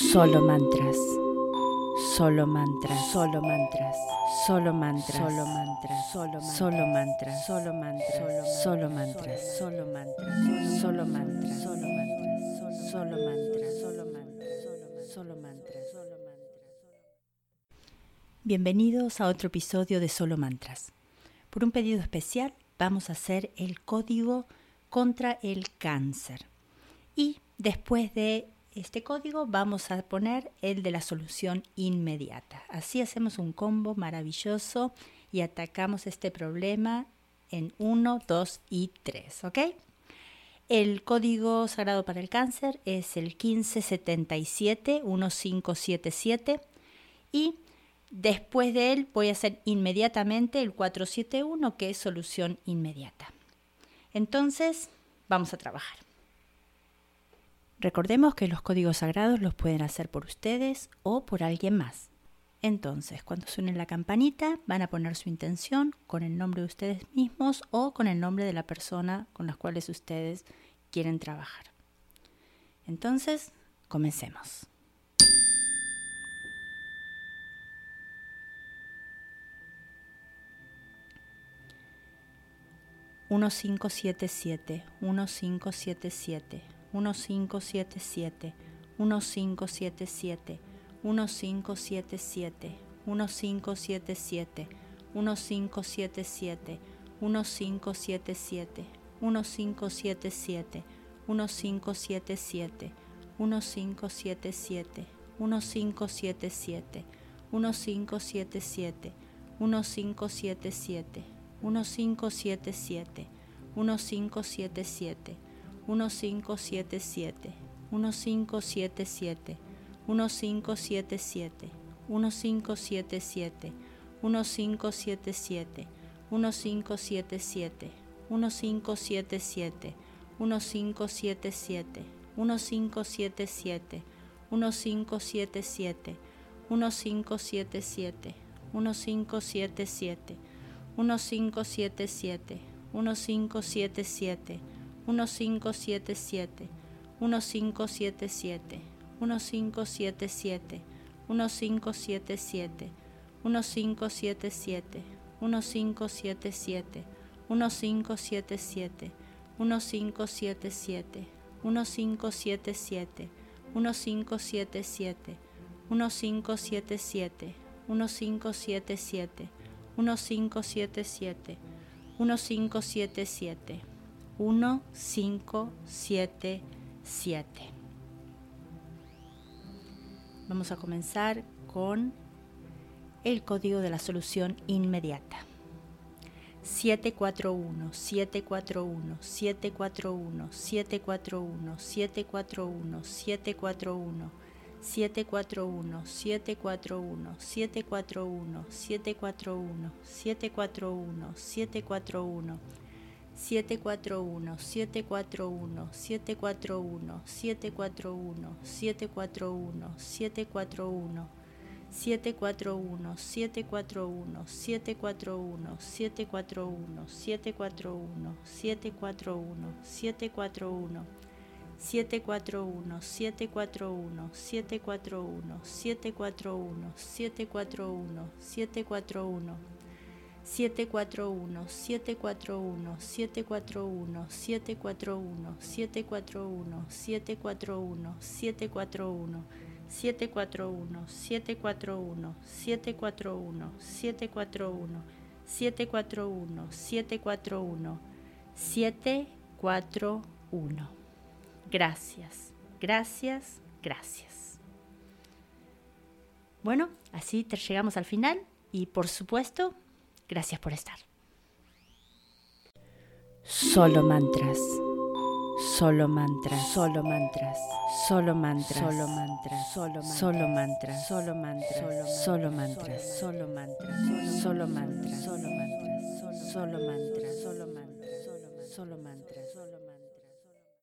Solo mantras. Solo mantras. Solo mantras. Solo mantras. Solo mantras. Solo solo mantras. Solo mantras. Solo mantras. Solo mantras. Solo mantras. Solo mantras. Solo mantras. Solo mantras. Solo mantras. Bienvenidos a otro episodio de Solo Mantras. Por un pedido especial vamos a hacer el código contra el cáncer. Y después de este código vamos a poner el de la solución inmediata. Así hacemos un combo maravilloso y atacamos este problema en 1, 2 y 3, ¿ok? El código sagrado para el cáncer es el 1577-1577 y después de él voy a hacer inmediatamente el 471 que es solución inmediata. Entonces, vamos a trabajar. Recordemos que los códigos sagrados los pueden hacer por ustedes o por alguien más. Entonces, cuando suene la campanita, van a poner su intención con el nombre de ustedes mismos o con el nombre de la persona con las cuales ustedes quieren trabajar. Entonces, comencemos. 1577, 1577, 1577, 1577, 1577, 1577, 1577, 1577, 1577, 1577, 1577, 1577, 1577, 1577, 1577, 1577, 1577, 1577, 1577, 1577, 1577, 1577, 1577, 1577, 1577, 1577, 1577, 1577, 1577, 1577, 1577, 1577, 1577, 1577, 1577, 1577, 1577, 1577, 1577, 1577, 1577, 1577, 1577, 1577, 1577, 1577, 1577. Vamos a comenzar con el código de la solución inmediata. 741, 741, 741, 741, 741, 741. 741, 741, 741, 741, 741, 741, 741 741 741 741 741 741 741 741 741 741 741 741 741 741 741 741 741 741 741 741 741 741 741 741 741 741 741 741 741 741 741 741 741 Gracias, gracias, gracias. Bueno, así te llegamos al final y por supuesto gracias por estar. Solo mantras. Solo mantras, solo mantras, solo mantras, solo mantras, solo solo mantras, solo mantras, solo mantras, solo mantras, solo mantras, solo mantras, solo mantras, solo mantras, solo mantras, solo mantras.